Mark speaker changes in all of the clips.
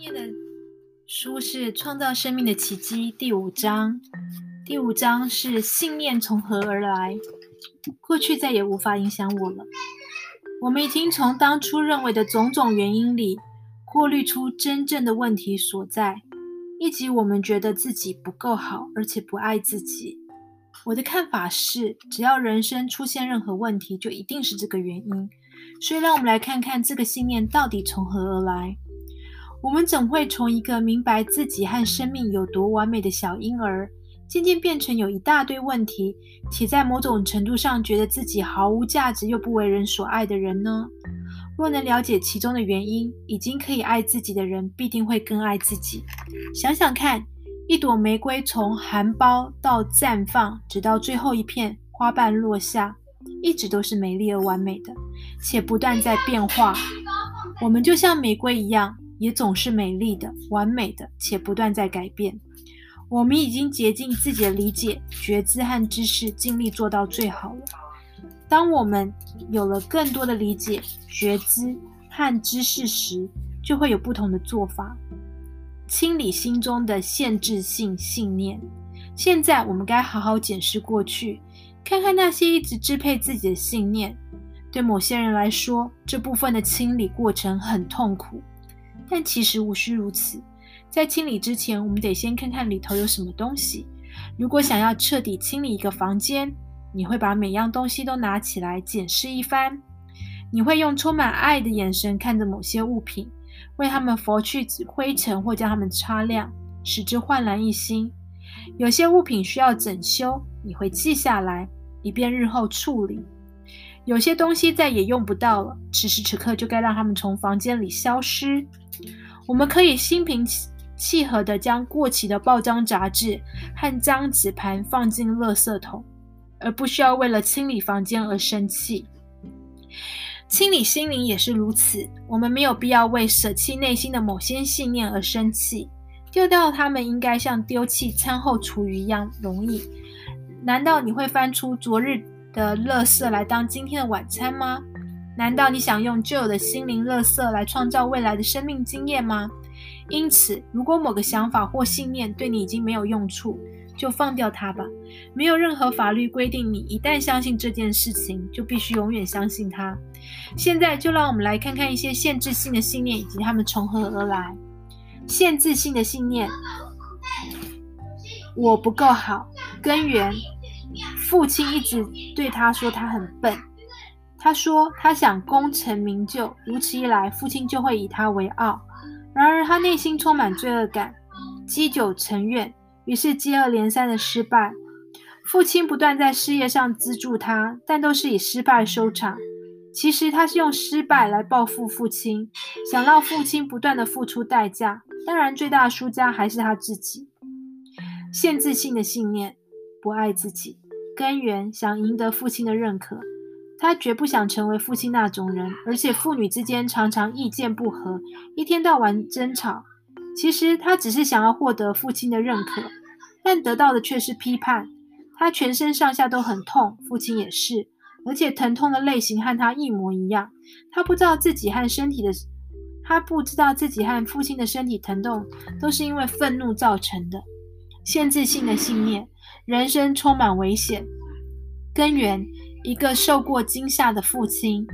Speaker 1: 念的书是《创造生命的奇迹》第五章。第五章是信念从何而来？过去再也无法影响我了。我们已经从当初认为的种种原因里过滤出真正的问题所在，以及我们觉得自己不够好，而且不爱自己。我的看法是，只要人生出现任何问题，就一定是这个原因。所以，让我们来看看这个信念到底从何而来。我们怎会从一个明白自己和生命有多完美的小婴儿，渐渐变成有一大堆问题，且在某种程度上觉得自己毫无价值又不为人所爱的人呢？若能了解其中的原因，已经可以爱自己的人，必定会更爱自己。想想看，一朵玫瑰从含苞到绽放，直到最后一片花瓣落下，一直都是美丽而完美的，且不断在变化。我们就像玫瑰一样。也总是美丽的、完美的，且不断在改变。我们已经竭尽自己的理解、觉知和知识，尽力做到最好了。当我们有了更多的理解、觉知和知识时，就会有不同的做法。清理心中的限制性信念。现在，我们该好好检视过去，看看那些一直支配自己的信念。对某些人来说，这部分的清理过程很痛苦。但其实无需如此，在清理之前，我们得先看看里头有什么东西。如果想要彻底清理一个房间，你会把每样东西都拿起来检视一番。你会用充满爱的眼神看着某些物品，为它们拂去灰尘或将它们擦亮，使之焕然一新。有些物品需要整修，你会记下来，以便日后处理。有些东西再也用不到了，此时此刻就该让他们从房间里消失。我们可以心平气和地将过期的报章杂志和脏纸盘放进垃圾桶，而不需要为了清理房间而生气。清理心灵也是如此，我们没有必要为舍弃内心的某些信念而生气。丢掉它们应该像丢弃餐后厨余一样容易。难道你会翻出昨日的垃圾来当今天的晚餐吗？难道你想用旧的心灵垃圾来创造未来的生命经验吗？因此，如果某个想法或信念对你已经没有用处，就放掉它吧。没有任何法律规定你一旦相信这件事情，就必须永远相信它。现在，就让我们来看看一些限制性的信念以及它们从何而来。限制性的信念：我不够好。根源：父亲一直对他说他很笨。他说：“他想功成名就，如此一来，父亲就会以他为傲。然而，他内心充满罪恶感，积久成怨，于是接二连三的失败。父亲不断在事业上资助他，但都是以失败收场。其实，他是用失败来报复父亲，想让父亲不断的付出代价。当然，最大的输家还是他自己。限制性的信念，不爱自己，根源想赢得父亲的认可。”他绝不想成为父亲那种人，而且父女之间常常意见不合，一天到晚争吵。其实他只是想要获得父亲的认可，但得到的却是批判。他全身上下都很痛，父亲也是，而且疼痛的类型和他一模一样。他不知道自己和身体的，他不知道自己和父亲的身体疼痛都是因为愤怒造成的。限制性的信念，人生充满危险，根源。一个受过惊吓的父亲，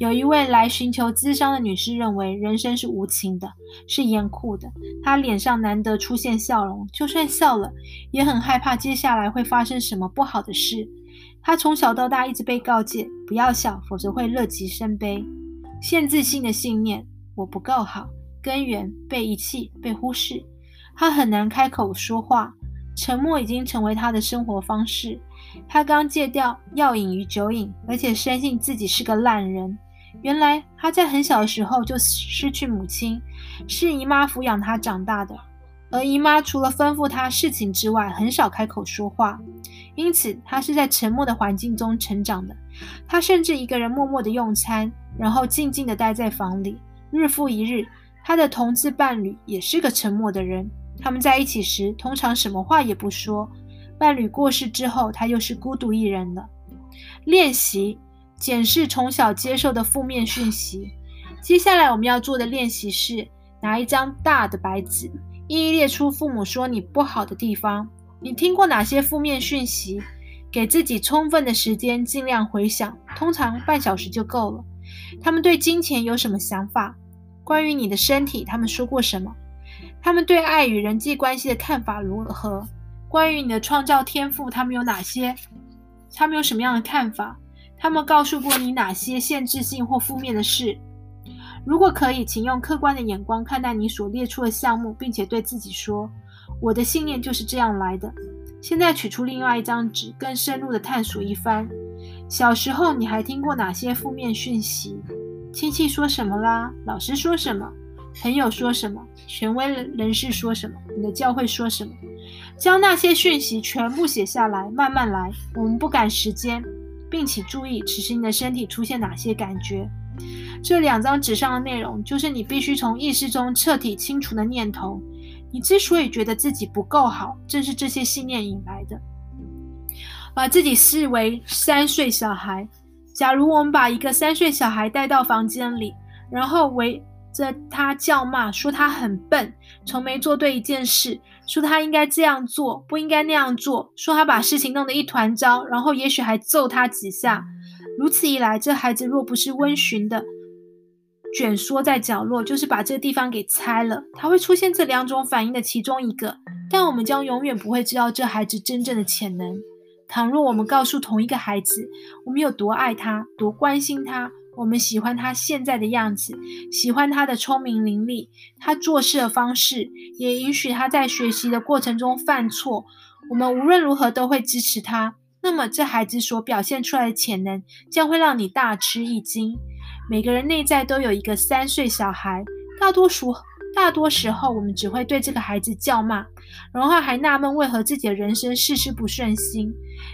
Speaker 1: 有一位来寻求咨商的女士认为人生是无情的，是严酷的。她脸上难得出现笑容，就算笑了，也很害怕接下来会发生什么不好的事。她从小到大一直被告诫不要笑，否则会乐极生悲。限制性的信念：我不够好。根源：被遗弃、被忽视。她很难开口说话，沉默已经成为她的生活方式。他刚戒掉药瘾与酒瘾，而且深信自己是个烂人。原来他在很小的时候就失去母亲，是姨妈抚养他长大的。而姨妈除了吩咐他事情之外，很少开口说话，因此他是在沉默的环境中成长的。他甚至一个人默默的用餐，然后静静的待在房里，日复一日。他的同志伴侣也是个沉默的人，他们在一起时通常什么话也不说。伴侣过世之后，他又是孤独一人了。练习检视从小接受的负面讯息。接下来我们要做的练习是：拿一张大的白纸，一一列出父母说你不好的地方。你听过哪些负面讯息？给自己充分的时间，尽量回想，通常半小时就够了。他们对金钱有什么想法？关于你的身体，他们说过什么？他们对爱与人际关系的看法如何？关于你的创造天赋，他们有哪些？他们有什么样的看法？他们告诉过你哪些限制性或负面的事？如果可以，请用客观的眼光看待你所列出的项目，并且对自己说：“我的信念就是这样来的。”现在取出另外一张纸，更深入的探索一番。小时候你还听过哪些负面讯息？亲戚说什么啦？老师说什么？朋友说什么？权威人士说什么？你的教会说什么？将那些讯息全部写下来，慢慢来。我们不赶时间，并且注意此时你的身体出现哪些感觉。这两张纸上的内容，就是你必须从意识中彻底清除的念头。你之所以觉得自己不够好，正是这些信念引来的。把自己视为三岁小孩。假如我们把一个三岁小孩带到房间里，然后围着他叫骂，说他很笨，从没做对一件事，说他应该这样做，不应该那样做，说他把事情弄得一团糟，然后也许还揍他几下。如此一来，这孩子若不是温驯的。卷缩在角落，就是把这个地方给拆了。他会出现这两种反应的其中一个，但我们将永远不会知道这孩子真正的潜能。倘若我们告诉同一个孩子，我们有多爱他，多关心他，我们喜欢他现在的样子，喜欢他的聪明伶俐，他做事的方式，也允许他在学习的过程中犯错，我们无论如何都会支持他。那么，这孩子所表现出来的潜能将会让你大吃一惊。每个人内在都有一个三岁小孩，大多数大多时候，我们只会对这个孩子叫骂，然后还纳闷为何自己的人生事事不顺心。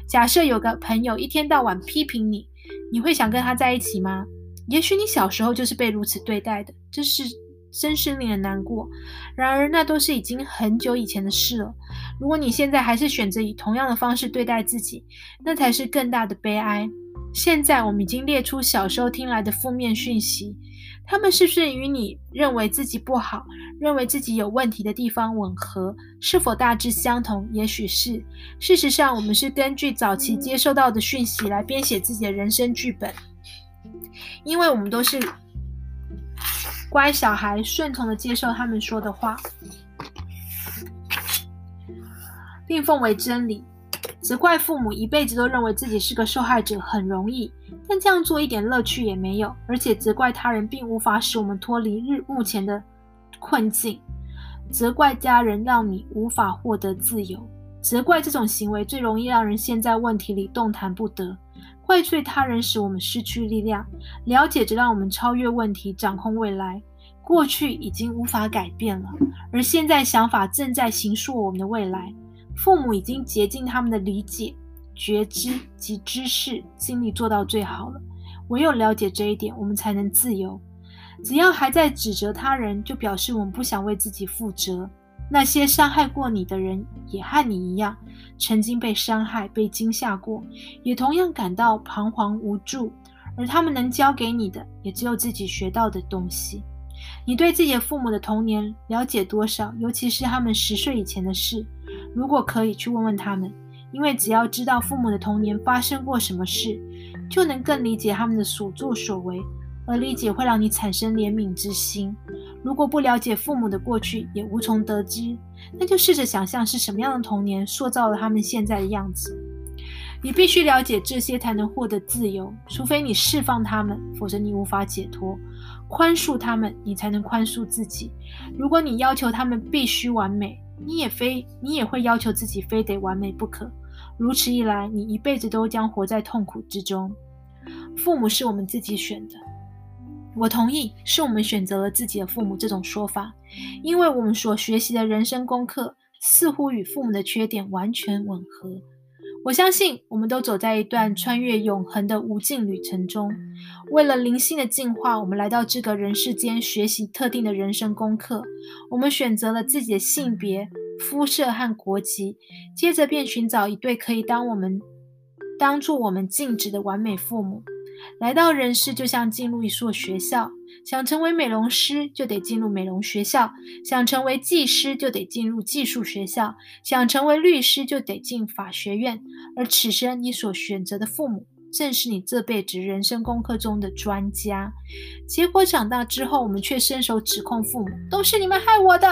Speaker 1: 假设有个朋友一天到晚批评你，你会想跟他在一起吗？也许你小时候就是被如此对待的，这是真是令人难过。然而，那都是已经很久以前的事了。如果你现在还是选择以同样的方式对待自己，那才是更大的悲哀。现在我们已经列出小时候听来的负面讯息，他们是不是与你认为自己不好、认为自己有问题的地方吻合？是否大致相同？也许是。事实上，我们是根据早期接受到的讯息来编写自己的人生剧本，因为我们都是乖小孩，顺从的接受他们说的话，并奉为真理。责怪父母一辈子都认为自己是个受害者很容易，但这样做一点乐趣也没有。而且责怪他人并无法使我们脱离日目前的困境。责怪家人让你无法获得自由。责怪这种行为最容易让人陷在问题里动弹不得。怪罪他人使我们失去力量。了解着让我们超越问题，掌控未来。过去已经无法改变了，而现在想法正在形塑我们的未来。父母已经竭尽他们的理解、觉知及知识，尽力做到最好了。唯有了解这一点，我们才能自由。只要还在指责他人，就表示我们不想为自己负责。那些伤害过你的人，也和你一样，曾经被伤害、被惊吓过，也同样感到彷徨无助。而他们能教给你的，也只有自己学到的东西。你对自己的父母的童年了解多少？尤其是他们十岁以前的事。如果可以去问问他们，因为只要知道父母的童年发生过什么事，就能更理解他们的所作所为，而理解会让你产生怜悯之心。如果不了解父母的过去，也无从得知，那就试着想象是什么样的童年塑造了他们现在的样子。你必须了解这些，才能获得自由。除非你释放他们，否则你无法解脱。宽恕他们，你才能宽恕自己。如果你要求他们必须完美，你也非你也会要求自己非得完美不可，如此一来，你一辈子都将活在痛苦之中。父母是我们自己选的，我同意是我们选择了自己的父母这种说法，因为我们所学习的人生功课似乎与父母的缺点完全吻合。我相信，我们都走在一段穿越永恒的无尽旅程中。为了灵性的进化，我们来到这个人世间学习特定的人生功课。我们选择了自己的性别、肤色和国籍，接着便寻找一对可以当我们当做我们静止的完美父母。来到人世就像进入一所学校，想成为美容师就得进入美容学校，想成为技师就得进入技术学校，想成为律师就得进法学院。而此生你所选择的父母，正是你这辈子人生功课中的专家。结果长大之后，我们却伸手指控父母，都是你们害我的。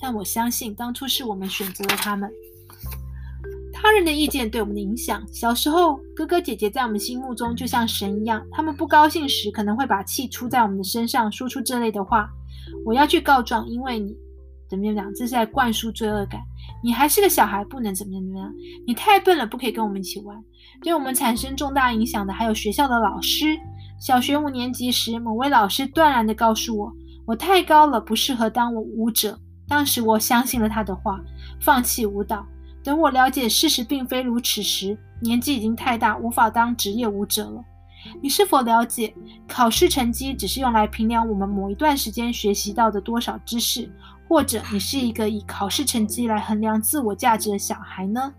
Speaker 1: 但我相信，当初是我们选择了他们。他人的意见对我们的影响。小时候，哥哥姐姐在我们心目中就像神一样。他们不高兴时，可能会把气出在我们的身上，说出这类的话：“我要去告状，因为你怎么样？这是在灌输罪恶感。你还是个小孩，不能怎么样怎么样。你太笨了，不可以跟我们一起玩。”对我们产生重大影响的还有学校的老师。小学五年级时，某位老师断然地告诉我：“我太高了，不适合当舞者。”当时我相信了他的话，放弃舞蹈。等我了解事实并非如此时，年纪已经太大，无法当职业舞者了。你是否了解，考试成绩只是用来评量我们某一段时间学习到的多少知识，或者你是一个以考试成绩来衡量自我价值的小孩呢？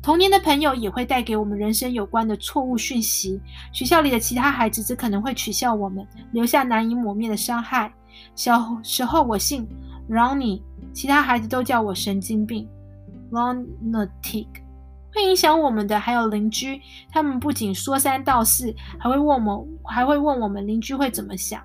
Speaker 1: 童年的朋友也会带给我们人生有关的错误讯息。学校里的其他孩子则可能会取笑我们，留下难以抹灭的伤害。小时候我姓 Ronnie，其他孩子都叫我神经病。Lunatic 会影响我们的还有邻居，他们不仅说三道四，还会问我们，还会问我们邻居会怎么想。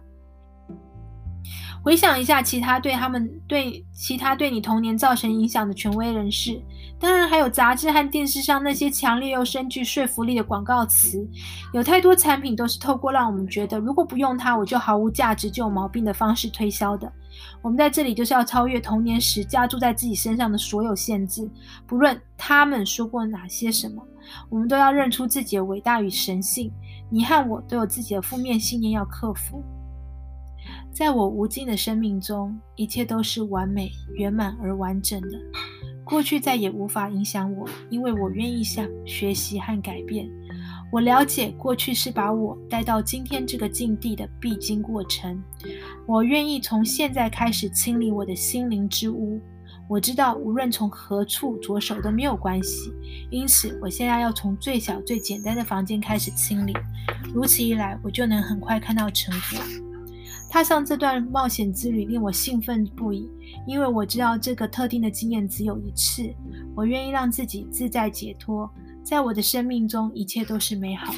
Speaker 1: 回想一下其他对他们对其他对你童年造成影响的权威人士，当然还有杂志和电视上那些强烈又深具说服力的广告词。有太多产品都是透过让我们觉得如果不用它我就毫无价值就有毛病的方式推销的。我们在这里就是要超越童年时加注在自己身上的所有限制，不论他们说过哪些什么，我们都要认出自己的伟大与神性。你和我都有自己的负面信念要克服。在我无尽的生命中，一切都是完美、圆满而完整的。过去再也无法影响我，因为我愿意向学习和改变。我了解过去是把我带到今天这个境地的必经过程。我愿意从现在开始清理我的心灵之屋。我知道无论从何处着手都没有关系，因此我现在要从最小最简单的房间开始清理。如此一来，我就能很快看到成果。踏上这段冒险之旅令我兴奋不已，因为我知道这个特定的经验只有一次。我愿意让自己自在解脱，在我的生命中一切都是美好。